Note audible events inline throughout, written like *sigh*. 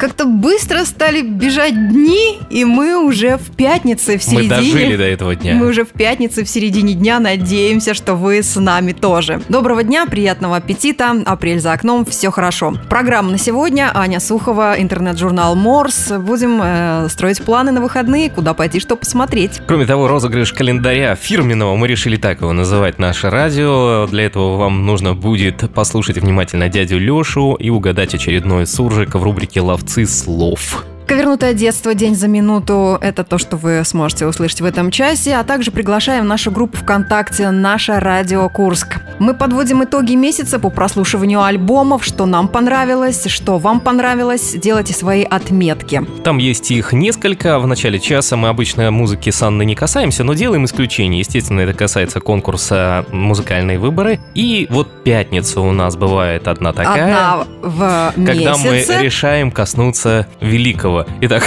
Как-то быстро стали бежать дни, и мы уже в пятнице в Мы середине. дожили до этого дня. Мы уже в пятнице в середине дня надеемся, что вы с нами тоже. Доброго дня, приятного аппетита. Апрель за окном, все хорошо. Программа на сегодня. Аня Сухова, интернет-журнал Морс. Будем э, строить планы на выходные, куда пойти, что посмотреть. Кроме того, розыгрыш календаря фирменного, мы решили так его называть, наше радио. Для этого вам нужно будет послушать внимательно дядю Лешу и угадать очередной суржик в рубрике «Ловцы слов». Ковернутое детство день за минуту – это то, что вы сможете услышать в этом часе, а также приглашаем нашу группу ВКонтакте «Наша Радио Курск». Мы подводим итоги месяца по прослушиванию альбомов, что нам понравилось, что вам понравилось, делайте свои отметки. Там есть их несколько. В начале часа мы обычно музыки с Анной не касаемся, но делаем исключение. Естественно, это касается конкурса «Музыкальные выборы». И вот пятница у нас бывает одна такая. Одна в Когда мы месяце. решаем коснуться великого. Итак,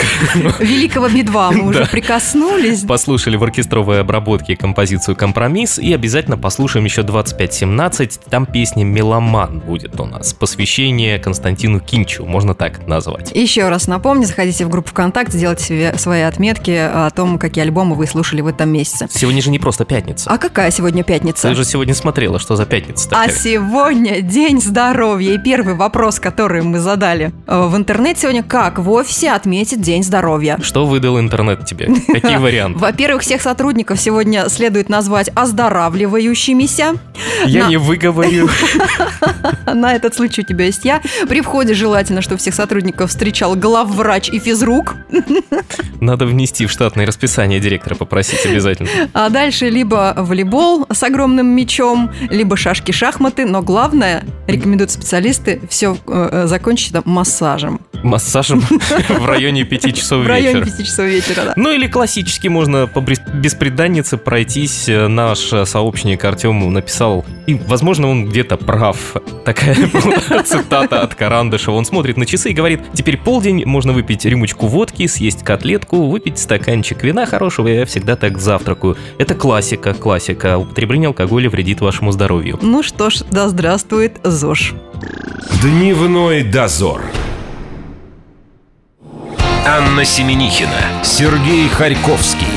Великого Би-2 мы уже прикоснулись. послушали в оркестровой обработке композицию «Компромисс» и обязательно послушаем еще 2517. Там песня «Меломан» будет у нас. Посвящение Константину Кинчу, можно так назвать. Еще раз напомню, заходите в группу ВКонтакте, делайте себе свои отметки о том, какие альбомы вы слушали в этом месяце. Сегодня же не просто пятница. А какая сегодня пятница? Ты же сегодня смотрела, что за пятница А такая. сегодня день здоровья. И первый вопрос, который мы задали э, в интернет сегодня, как в офисе отметить день здоровья? Что выдал интернет тебе? Какие *laughs* варианты? Во-первых, всех сотрудников сегодня следует назвать оздоравливающимися. Я На- не выговорю. *laughs* На этот случай у тебя есть я. При входе желательно, чтобы всех сотрудников встречал главврач и физрук. *laughs* Надо внести в штатное расписание директора попросить обязательно. А дальше либо волейбол с огромным мячом, либо шашки-шахматы. Но главное, рекомендуют специалисты, все закончить это массажем. Массажем *laughs* в районе 5 часов В районе вечера. 5 часов вечера, да. Ну или классически можно по беспреданнице пройтись. Э, Наш э, сообщник Артем написал, и, возможно, он где-то прав. Такая *laughs* была цитата от Карандышева. Он смотрит на часы и говорит, теперь полдень, можно выпить рюмочку водки, съесть котлетку, выпить стаканчик вина хорошего, я всегда так завтракаю. Это классика, классика. Употребление алкоголя вредит вашему здоровью. Ну что ж, да здравствует ЗОЖ. Дневной дозор. Анна Семенихина, Сергей Харьковский.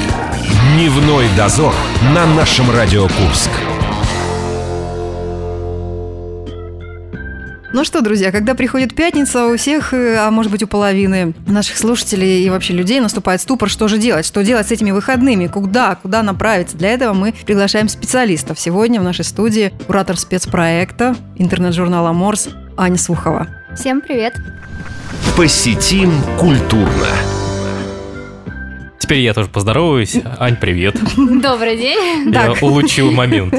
Дневной дозор на нашем Радио Курск. Ну что, друзья, когда приходит пятница, у всех, э, а может быть у половины наших слушателей и вообще людей наступает ступор, что же делать, что делать с этими выходными, куда, куда направиться. Для этого мы приглашаем специалистов. Сегодня в нашей студии куратор спецпроекта интернет-журнала Морс Аня Сухова. Всем привет. Посетим культурно. Теперь я тоже поздороваюсь. Ань, привет. Добрый день. Я Так. улучшил момент.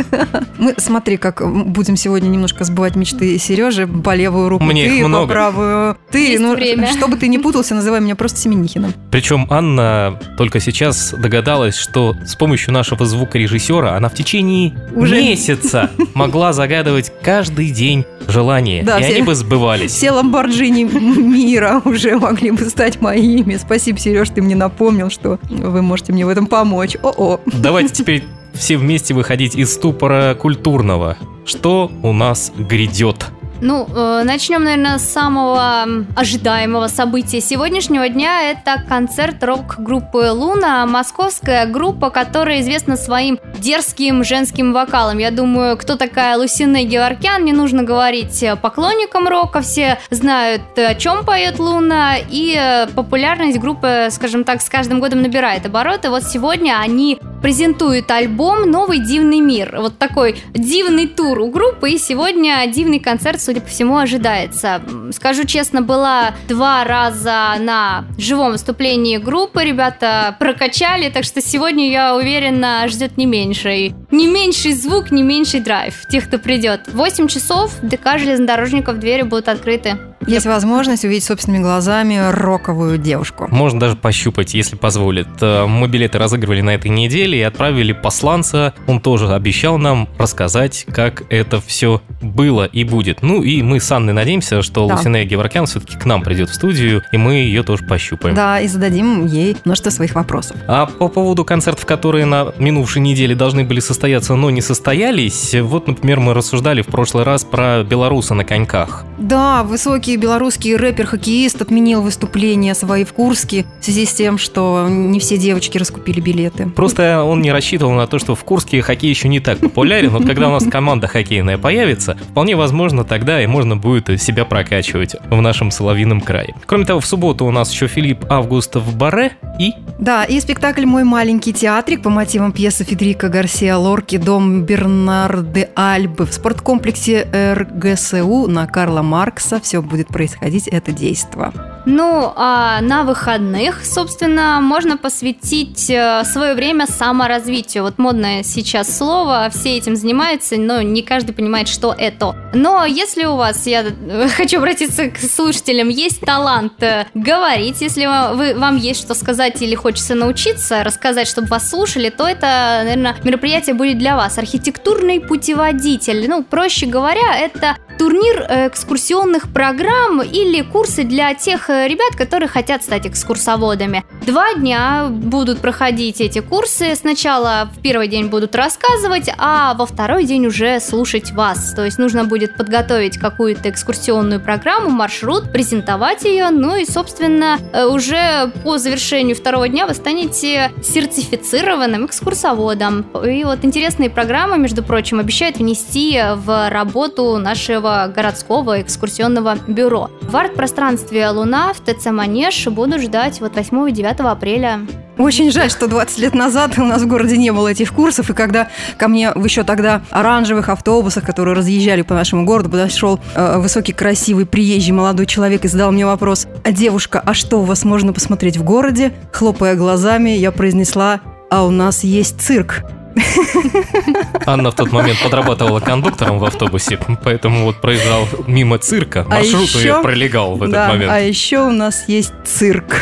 Мы, смотри, как будем сегодня немножко сбывать мечты Сережи по левую руку Мне их ты, по много. правую ты. Есть ну, время. чтобы ты не путался, называй меня просто Семенихиным. Причем Анна только сейчас догадалась, что с помощью нашего звукорежиссера она в течение Уже- месяца могла загадывать каждый день желания, Да, и все- они бы сбывались. Все ламборджини мира уже могли бы стать моими. Спасибо, Сереж, ты мне напомнил, что вы можете мне в этом помочь. О-о. Давайте теперь все вместе выходить из ступора культурного. Что у нас грядет? Ну, э, начнем, наверное, с самого ожидаемого события сегодняшнего дня. Это концерт рок-группы «Луна», московская группа, которая известна своим дерзким женским вокалом. Я думаю, кто такая Лусина Геворкян, не нужно говорить э, поклонникам рока, все знают, э, о чем поет «Луна», и популярность группы, скажем так, с каждым годом набирает обороты. Вот сегодня они презентуют альбом «Новый дивный мир». Вот такой дивный тур у группы, и сегодня дивный концерт, судя по всему, ожидается. Скажу честно, была два раза на живом выступлении группы, ребята прокачали, так что сегодня, я уверена, ждет не меньший. Не меньший звук, не меньший драйв тех, кто придет. 8 часов ДК железнодорожников двери будут открыты. Есть возможность увидеть собственными глазами роковую девушку. Можно даже пощупать, если позволит. Э, Мы билеты разыгрывали на этой неделе и отправили посланца. Он тоже обещал нам рассказать, как это все было и будет. Ну и мы с Анной надеемся, что Да. Лусинея Геворкян все-таки к нам придет в студию, и мы ее тоже пощупаем. Да, и зададим ей множество своих вопросов. А по поводу концертов, которые на минувшей неделе должны были состояться, но не состоялись, вот, например, мы рассуждали в прошлый раз про белоруса на коньках. Да, высокий белорусский рэпер-хоккеист отменил выступления свои в Курске в связи с тем, что не все девочки раскупили билеты. Просто он не рассчитывал на то, что в Курске хоккей еще не так популярен. Вот когда у нас команда хоккейная появится, вполне возможно, тогда и можно будет себя прокачивать в нашем Соловином крае. Кроме того, в субботу у нас еще Филипп Август в Баре и Да, и спектакль «Мой маленький театрик» по мотивам пьесы Федерико Гарсия Лорки «Дом Бернарды Альбы» в спорткомплексе РГСУ на Карла Маркса. Все будет происходить это действо. Ну, а на выходных, собственно, можно посвятить свое время саморазвитию. Вот модное сейчас слово, все этим занимаются, но не каждый понимает, что это. Но если у вас, я э, *laughs* хочу обратиться к слушателям, есть талант э, говорить, если вы, вам есть что сказать или хочется научиться рассказать, чтобы вас слушали, то это, наверное, мероприятие будет для вас. Архитектурный путеводитель. Ну, проще говоря, это турнир экскурсионных программ или курсы для тех э, ребят, которые хотят стать экскурсоводами. Два дня будут проходить эти курсы. Сначала в первый день будут рассказывать, а во второй день уже слушать вас. То есть нужно будет подготовить какую-то экскурсионную программу, маршрут, презентовать ее, ну и, собственно, э, уже по завершению второго дня вы станете сертифицированным экскурсоводом. И вот интересные программы, между прочим, обещают внести в работу нашего городского экскурсионного бюро. В арт-пространстве «Луна» в ТЦ «Манеж» будут ждать вот 8 и 9 апреля. Очень жаль, что 20 лет назад у нас в городе не было этих курсов, и когда ко мне в еще тогда оранжевых автобусах, которые разъезжали по нашему городу, подошел э, высокий, красивый, приезжий молодой человек и задал мне вопрос, а девушка, а что у вас можно посмотреть в городе? Хлопая глазами, я произнесла, а у нас есть цирк. Анна в тот момент подрабатывала кондуктором в автобусе, поэтому вот проезжал мимо цирка, А маршрут еще- ее пролегал в этот да, момент. а еще у нас есть цирк.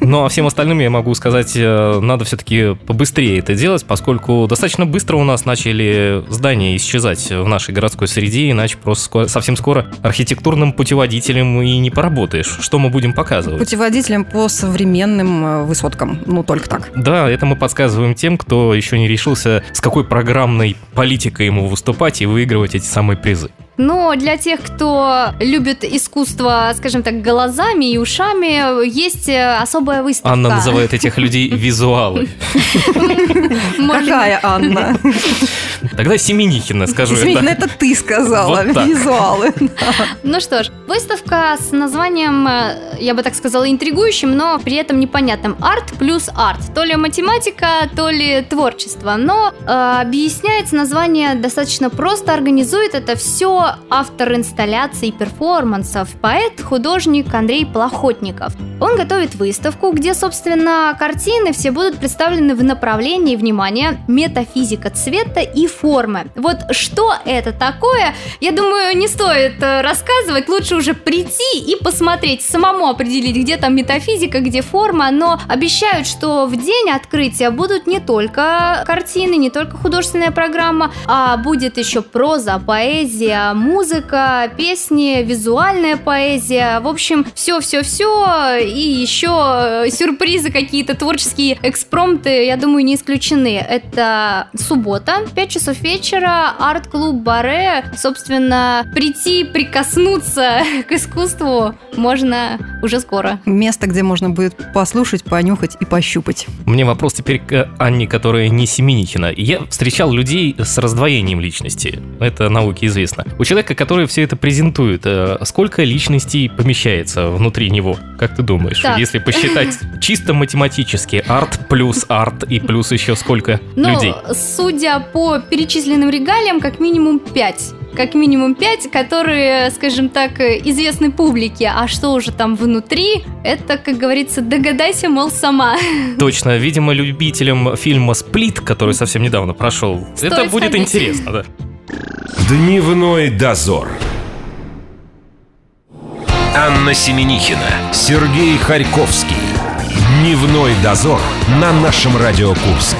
Ну а всем остальным я могу сказать, э, надо все-таки побыстрее это делать, поскольку достаточно быстро у нас начали здания исчезать в нашей городской среде, иначе просто ско- совсем скоро архитектурным путеводителем и не поработаешь. Что мы будем показывать? Путеводителем по современным э, высоткам. Ну, только так. Да, это мы подсказываем тем, кто еще не решился, с какой программной политикой ему выступать и выигрывать эти самые призы. Но для тех, кто любит искусство, скажем так, глазами и ушами, есть э, особая выставка. Анна называет этих людей *laughs* визуалы. Какая Анна? *laughs* Тогда Семенихина, скажу ну так. это ты сказала, Вот так. визуалы. Ну что ж, выставка с названием, э, я бы так сказала, интригующим, но при этом непонятным. Арт плюс арт. То ли математика, то ли творчество. Но э, объясняется название достаточно просто. Организует это все автор инсталляций и перформансов, поэт, художник Андрей Плохотников. Он готовит выставку, где, собственно, картины все будут представлены в направлении, внимания, метафизика цвета и формы. Вот что это такое, я думаю, не стоит э, рассказывать, лучше уже прийти и посмотреть, самому определить, где там метафизика, где форма, но обещают, что в день открытия будут не только картины, не только художественная программа, а будет еще проза, поэзия, музыка, песни, визуальная поэзия, в общем, все-все-все, и еще э, сюрпризы какие-то, творческие экспромты, я думаю, не исключены. Это суббота, 5 часов вечера, арт-клуб Баре, собственно, прийти, прикоснуться *laughs* к искусству можно уже скоро. Место, где можно будет послушать, понюхать и пощупать. Мне вопрос теперь к Анне, которая не Семенихина. Я встречал людей с раздвоением личности. Это науке известно. У человека, который все это презентует, э, сколько личностей помещается внутри него? Как ты думаешь? Так. Если посчитать *laughs* чисто математически, арт плюс арт и плюс еще сколько Ну, людей? судя по перечисленным регалиям, как минимум 5. Как минимум 5, которые, скажем так, известны публике. А что уже там внутри, это, как говорится, догадайся, мол, сама. *laughs* Точно, видимо, любителям фильма «Сплит», который совсем недавно прошел, Стоит это будет сходить. интересно, да. Дневной дозор. Анна Семенихина, Сергей Харьковский. Дневной дозор на нашем Радио Курск.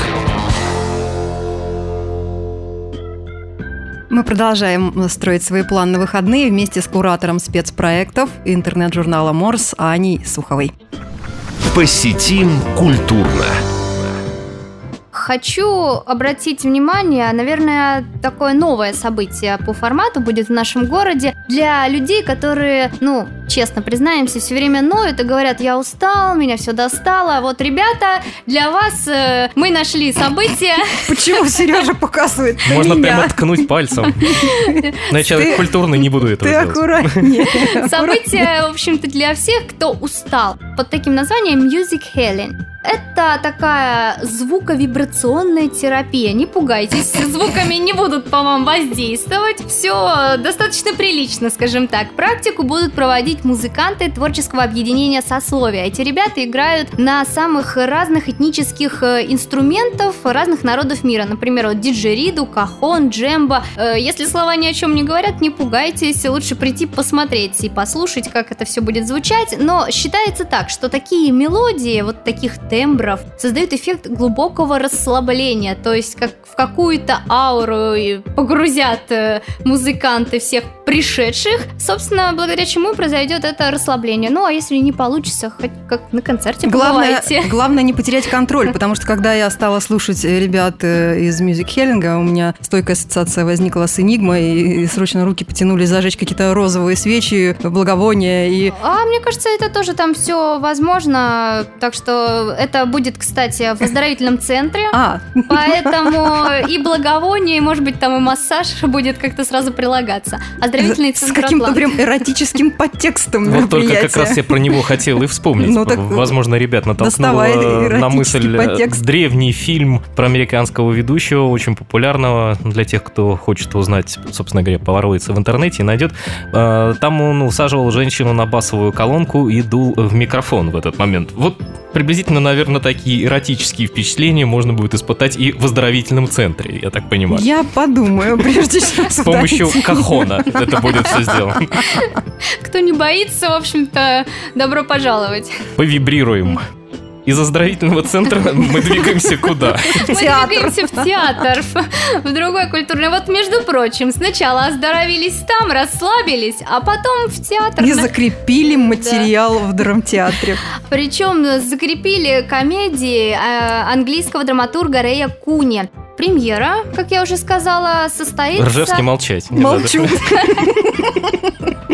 Мы продолжаем строить свои планы на выходные вместе с куратором спецпроектов интернет-журнала Морс Аней Суховой. Посетим культурно хочу обратить внимание, наверное, такое новое событие по формату будет в нашем городе для людей, которые, ну, честно признаемся, все время ноют и говорят, я устал, меня все достало. Вот, ребята, для вас э, мы нашли событие. Почему Сережа показывает Можно прямо ткнуть пальцем. Но я человек культурный, не буду этого делать. Ты *laughs* аккуратнее. Событие, в общем-то, для всех, кто устал. Под таким названием Music Healing. Это такая звуковибрационная терапия. Не пугайтесь, звуками не будут по вам воздействовать. Все достаточно прилично, скажем так. Практику будут проводить музыканты творческого объединения сословия. Эти ребята играют на самых разных этнических э, инструментов разных народов мира. Например, вот диджериду, кахон, джембо. Э, если слова ни о чем не говорят, не пугайтесь. Лучше прийти посмотреть и послушать, как это все будет звучать. Но считается так, что такие мелодии, вот таких тембров создают эффект глубокого расслабления, то есть как в какую-то ауру погрузят э, музыканты всех пришедших, собственно, благодаря чему произойдет это расслабление. Ну, а если не получится, хоть как на концерте главное, *laughs* главное не потерять контроль, потому что когда я стала слушать ребят э, из Music Хеллинга, у меня стойкая ассоциация возникла с Энигмой, и срочно руки потянулись зажечь какие-то розовые свечи, благовония и... А мне кажется, это тоже там все возможно, так что это будет, кстати, в оздоровительном центре. А. Поэтому и благовоние, и, может быть, там и массаж будет как-то сразу прилагаться. Оздоровительный центр С каким-то прям эротическим подтекстом Вот только как раз я про него хотел и вспомнить. Ну, так Возможно, ребят натолкнуло на мысль подтекст. древний фильм про американского ведущего, очень популярного для тех, кто хочет узнать, собственно говоря, поворотится в интернете и найдет. Э, там он усаживал женщину на басовую колонку и дул в микрофон в этот момент. Вот приблизительно, наверное, такие эротические впечатления можно будет испытать и в оздоровительном центре, я так понимаю. Я подумаю, прежде чем С помощью кахона это будет все сделано. Кто не боится, в общем-то, добро пожаловать. Повибрируем. Из оздоровительного центра *laughs* мы двигаемся куда? Мы двигаемся в театр, в другой культурный. Вот, между прочим, сначала оздоровились там, расслабились, а потом в театр. И закрепили материал в драмтеатре. Причем закрепили комедии э, английского драматурга Рэя Куни. Премьера, как я уже сказала, состоится... Ржевский молчать. Молчу. *laughs*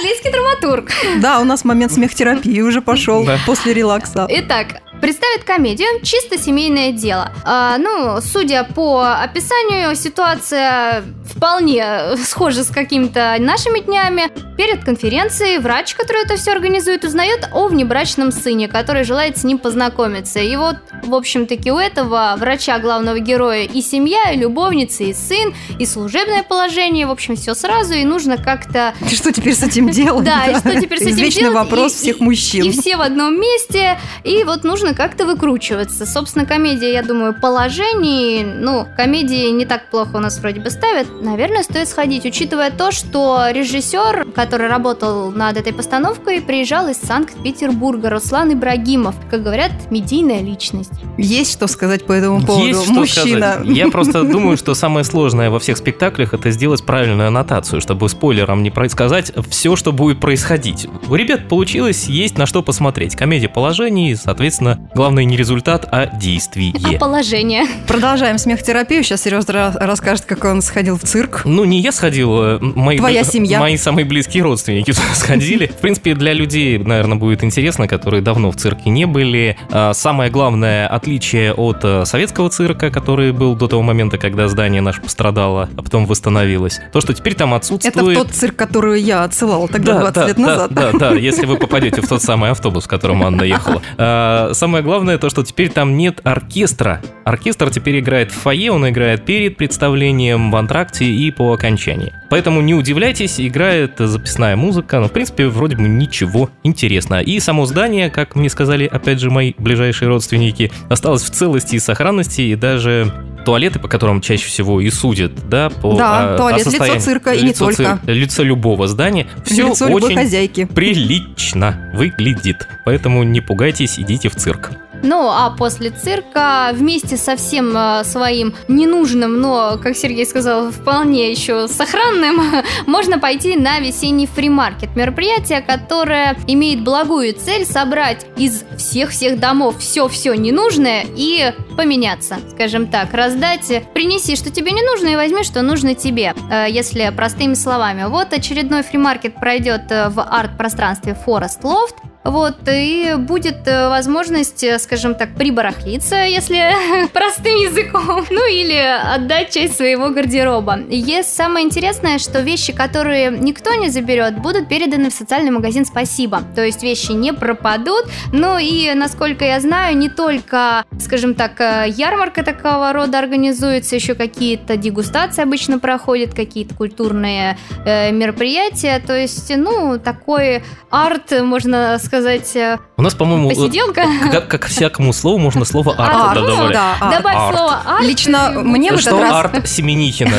английский драматург. Да, у нас момент смехтерапии уже пошел после релакса. Итак, представит комедию «Чисто семейное дело». А, ну, судя по описанию, ситуация вполне *laughs* схожа с какими-то нашими днями. Перед конференцией врач, который это все организует, узнает о внебрачном сыне, который желает с ним познакомиться. И вот, в общем-таки, у этого врача, главного героя, и семья, и любовница, и сын, и служебное положение, в общем, все сразу, и нужно как-то... *laughs* Что теперь с этим делать? Да, и что теперь с *laughs* этим делать? Извечный вопрос всех мужчин. И все в одном месте, и вот нужно как-то выкручиваться. Собственно, комедия, я думаю, положений, ну, комедии не так плохо у нас вроде бы ставят, наверное, стоит сходить, учитывая то, что режиссер, который работал над этой постановкой, приезжал из Санкт-Петербурга, Руслан Ибрагимов, как говорят, медийная личность. Есть что сказать по этому поводу, Есть что мужчина. Сказать. Я просто *laughs* думаю, что самое сложное во всех спектаклях это сделать правильную аннотацию, чтобы спойлером не предсказать все, что будет происходить. У ребят получилось, есть на что посмотреть. Комедия положений, соответственно, главное не результат, а действие. А положение. Продолжаем смех-терапию. Сейчас Сережа расскажет, как он сходил в цирк. Ну, не я сходил, а мои, Твоя семья. мои самые близкие родственники *laughs* сходили. В принципе, для людей, наверное, будет интересно, которые давно в цирке не были. А, самое главное отличие от э, советского цирка, который был до того момента, когда здание наше пострадало, а потом восстановилось, то, что теперь там отсутствует... Это тот цирк, который я отсылал тогда, да, 20 да, лет назад. Да, да, да, *laughs* если вы попадете в тот самый автобус, в котором Анна ехала. А, самое главное то, что теперь там нет оркестра. Оркестр теперь играет в фойе, он играет перед представлением, в антракте и по окончании. Поэтому не удивляйтесь, играет записная музыка, но в принципе вроде бы ничего интересного. И само здание, как мне сказали, опять же, мои ближайшие родственники, осталось в целости и сохранности, и даже туалеты, по которым чаще всего и судят, да, по Да, а, туалет, о состоянии- лицо цирка, и не лицо только. цир- лицо любого здания. *laughs* Все Лицо очень хозяйки. прилично выглядит. Поэтому не пугайтесь, идите в цирк. Ну, а после цирка вместе со всем э, своим ненужным, но, как Сергей сказал, вполне еще сохранным, *laughs* можно пойти на весенний фримаркет. Мероприятие, которое имеет благую цель собрать из всех-всех домов все-все ненужное и поменяться, скажем так, раздать, э, принеси, что тебе не нужно, и возьми, что нужно тебе, э, если простыми словами. Вот очередной фримаркет пройдет в арт-пространстве Forest Loft, вот, и будет э, возможность, э, скажем так, прибарахлиться, если *laughs* простым языком, *laughs* ну или отдать часть своего гардероба. Есть самое интересное, что вещи, которые никто не заберет, будут переданы в социальный магазин «Спасибо». То есть вещи не пропадут, ну и, насколько я знаю, не только, скажем так, э, ярмарка такого рода организуется, еще какие-то дегустации обычно проходят, какие-то культурные э, мероприятия, то есть, ну, такой арт, можно сказать, э, У нас, по-моему, э, посиделка. как, как всякому слову можно слово арт Арт, добавлять. да, арт. Добавь арт. слово арт. Лично и мне в этот Что раз- арт Семенихина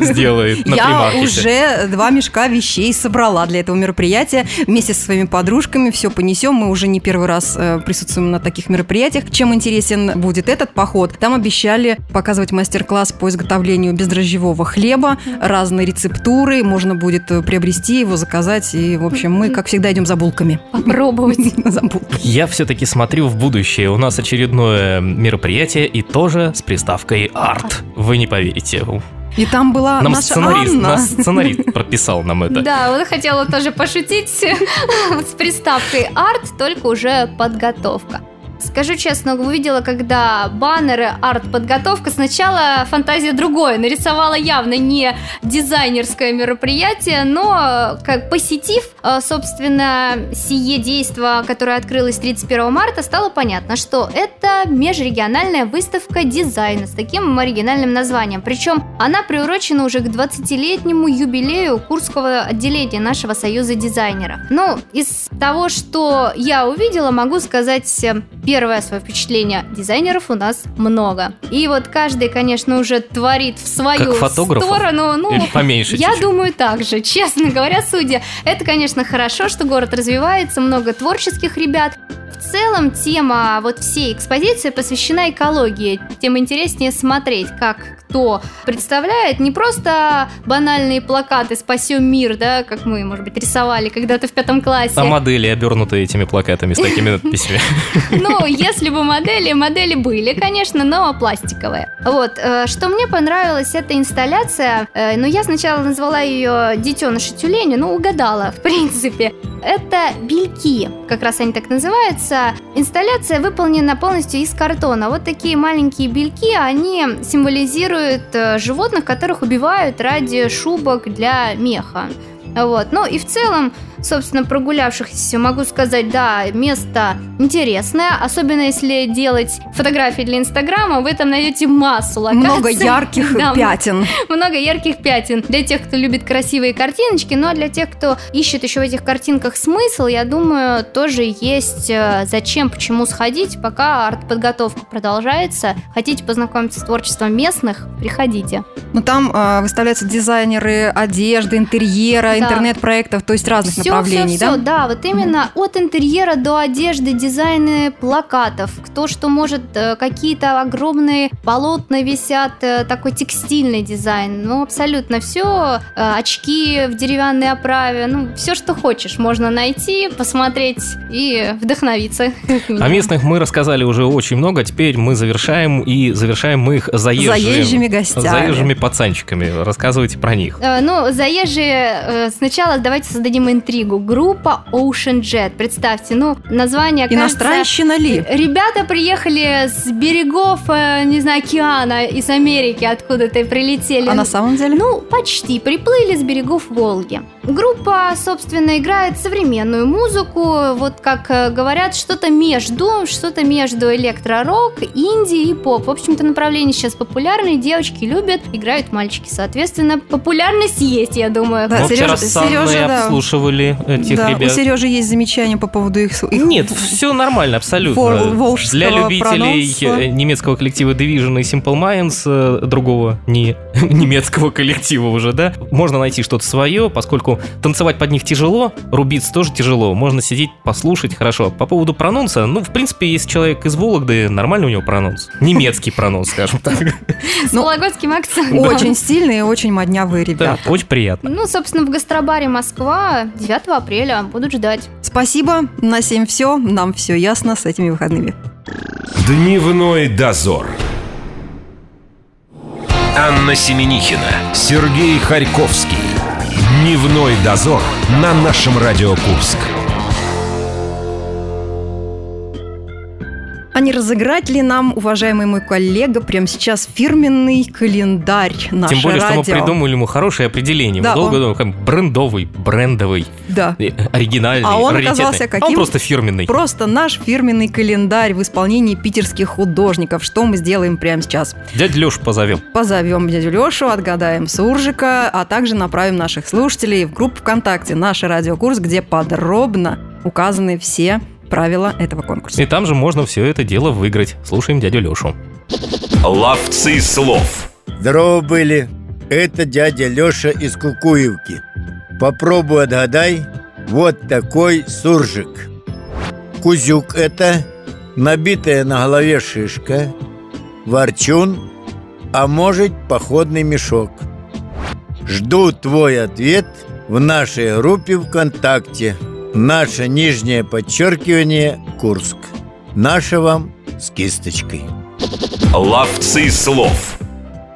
*laughs* сделает на Я уже два мешка вещей собрала для этого мероприятия. Вместе со своими подружками все понесем. Мы уже не первый раз э, присутствуем на таких мероприятиях. Чем интересен будет этот поход? Там обещали показывать мастер-класс по изготовлению бездрожжевого хлеба, разные рецептуры. Можно будет приобрести его, заказать. И, в общем, мы, как всегда, идем за булками. Попробовать. *laughs* За булками. Я все-таки смотрю в будущее. У нас очередное мероприятие и тоже с приставкой арт. Вы не поверите. И там была Нам наша сценарист, Анна. нас сценарист *laughs* прописал нам это. Да, вот хотела тоже пошутить *laughs* с приставкой арт, только уже подготовка. Скажу честно, увидела, когда баннеры арт-подготовка, сначала фантазия другое, нарисовала явно не дизайнерское мероприятие, но как посетив, э, собственно, сие действо, которое открылось 31 марта, стало понятно, что это межрегиональная выставка дизайна с таким оригинальным названием. Причем она приурочена уже к 20-летнему юбилею Курского отделения нашего Союза дизайнеров. Ну, из того, что я увидела, могу сказать э, первое свое впечатление. Дизайнеров у нас много. И вот каждый, конечно, уже творит в свою Как сторону. Ну, Или поменьше я чуть-чуть? думаю так же, честно говоря, судя. Это, конечно, хорошо, что город развивается, много творческих ребят. В целом тема вот всей экспозиции посвящена экологии. Тем интереснее смотреть, как кто представляет не просто банальные плакаты «Спасем мир», да, как мы, может быть, рисовали когда-то в пятом классе. А модели обернутые этими плакатами с такими надписями. *laughs* Ну, если бы модели, модели были, конечно, но пластиковые. Вот, э, что мне понравилось, эта инсталляция, э, ну, я сначала назвала ее «Детеныш тюленя», ну, угадала, в принципе. Это бельки, как раз они так называются. Инсталляция выполнена полностью из картона. Вот такие маленькие бельки, они символизируют э, животных, которых убивают ради шубок для меха. Вот. Ну и в целом, собственно, прогулявшихся, могу сказать, да, место интересное, особенно если делать фотографии для Инстаграма, вы там найдете массу локаций. Много *laughs* ярких Да, пятен. много ярких пятен для тех, кто любит красивые картиночки, но для тех, кто ищет еще в этих картинках смысл, я думаю, тоже есть э, зачем, почему сходить, пока арт-подготовка продолжается. Хотите познакомиться с творчеством местных, приходите. Ну, там а, выставляются дизайнеры одежды, интерьера, Да. интернет-проектов, то есть разных направлений, всё, да? да, вот именно от интерьера до одежды, дизайны плакатов, кто что может, э, какие-то огромные полотна висят, э, такой текстильный дизайн, ну абсолютно все, очки в деревянной оправе, ну все, что хочешь, можно найти, посмотреть и вдохновиться. О местных мы рассказали уже очень много, теперь мы завершаем и завершаем мы их заезжими, Заезжими гостями. заезжими пацанчиками. Рассказывайте про них. Э, Ну, заезжие, э, сначала давайте создадим интригу. Группа Ocean Jet. Представьте, ну, название кажется... Иностранщина ли? Ребята приехали с берегов, э, не знаю, океана, из Америки откуда-то прилетели. А на самом деле? Ну, почти. Приплыли с берегов Волги. Группа, собственно, играет современную музыку, вот как э, говорят, что-то между, что-то между электро-рок, инди и поп. В общем-то, направление сейчас популярное, девочки любят, играют мальчики. Соответственно, популярность есть, я думаю. Да, Мы вчера Серёжа- с Анной Серёжа, да. обслуживали этих да, ребят. у Сережи есть замечания по поводу их... их Нет, все нормально, абсолютно. Вол- Для любителей прононса. э, немецкого коллектива Division и Simple Minds, э, другого не *laughs* немецкого коллектива уже, да, можно найти что-то свое, поскольку танцевать под них тяжело, рубиться тоже тяжело, можно сидеть, послушать хорошо. По поводу прононса, ну, в принципе, если человек из Вологды, нормальный у него прононс. Немецкий прононс, скажем так. С Ну, вологодским акцентом. Очень стильные, очень моднявые Да, ребята. очень приятно. Ну, собственно, в гастробаре Москва 9 апреля будут ждать. Спасибо. На 7 все. Нам все ясно с этими выходными. Дневной дозор. Анна Семенихина, Сергей Харьковский. Дневной дозор на нашем Радио Курск. А не разыграть ли нам, уважаемый мой коллега, прямо сейчас фирменный календарь наше Тем более, что мы радио? придумали ему хорошее определение. Да, мы долго он- думали, как брендовый, брендовый, Да. э, оригинальный, А он раритетный. оказался А он каким? просто фирменный. Просто наш фирменный календарь в исполнении питерских художников. Что мы сделаем прямо сейчас? Дядь Лешу позовем. Позовем дядю Лешу, отгадаем суржика, а также направим наших слушателей в группу ВКонтакте «Наш радиокурс», где подробно указаны все правила этого конкурса. И там же можно все это дело выиграть. Слушаем дядю Лешу. Ловцы слов. Здорово были. Это дядя Леша из Кукуевки. Попробуй отгадай. Вот такой суржик. Кузюк это, набитая на голове шишка, ворчун, а может походный мешок. Жду твой ответ в нашей группе ВКонтакте. Наше нижнее подчеркивание Курск. Наше вам с кисточкой. Ловцы слов.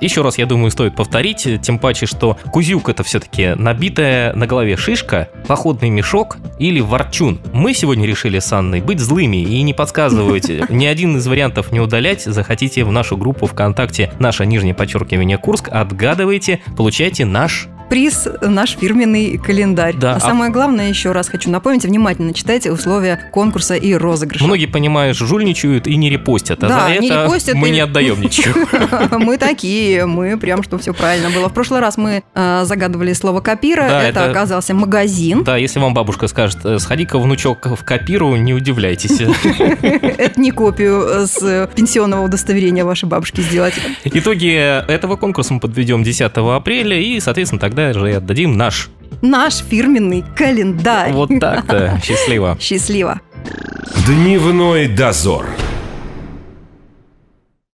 Еще раз, я думаю, стоит повторить, тем паче, что кузюк это все-таки набитая на голове шишка, походный мешок или ворчун. Мы сегодня решили с Анной быть злыми и не подсказывать *laughs* ни один из вариантов не удалять. Захотите в нашу группу ВКонтакте «Наше нижнее подчеркивание Курск», отгадывайте, получайте наш Приз – наш фирменный календарь. Да, а а- самое главное, еще раз хочу напомнить, внимательно читайте условия конкурса и розыгрыша. Многие, понимаешь, жульничают и не репостят, а Да, за не это репостят мы и- не отдаем ничего. *laughs* Мы такие, мы прям, что все правильно было. В прошлый раз мы э, загадывали слово «копира», это, оказался магазин. Да, если вам бабушка скажет, «Э, сходи-ка, внучок, в копиру, не удивляйтесь. *laughs* Это не копию э, с пенсионного удостоверения вашей бабушки сделать. Итоги этого конкурса мы подведем 10 апреля и, соответственно, тогда же и отдадим наш. Наш фирменный календарь. Вот так-то. *laughs* Счастливо. Счастливо. Дневной дозор.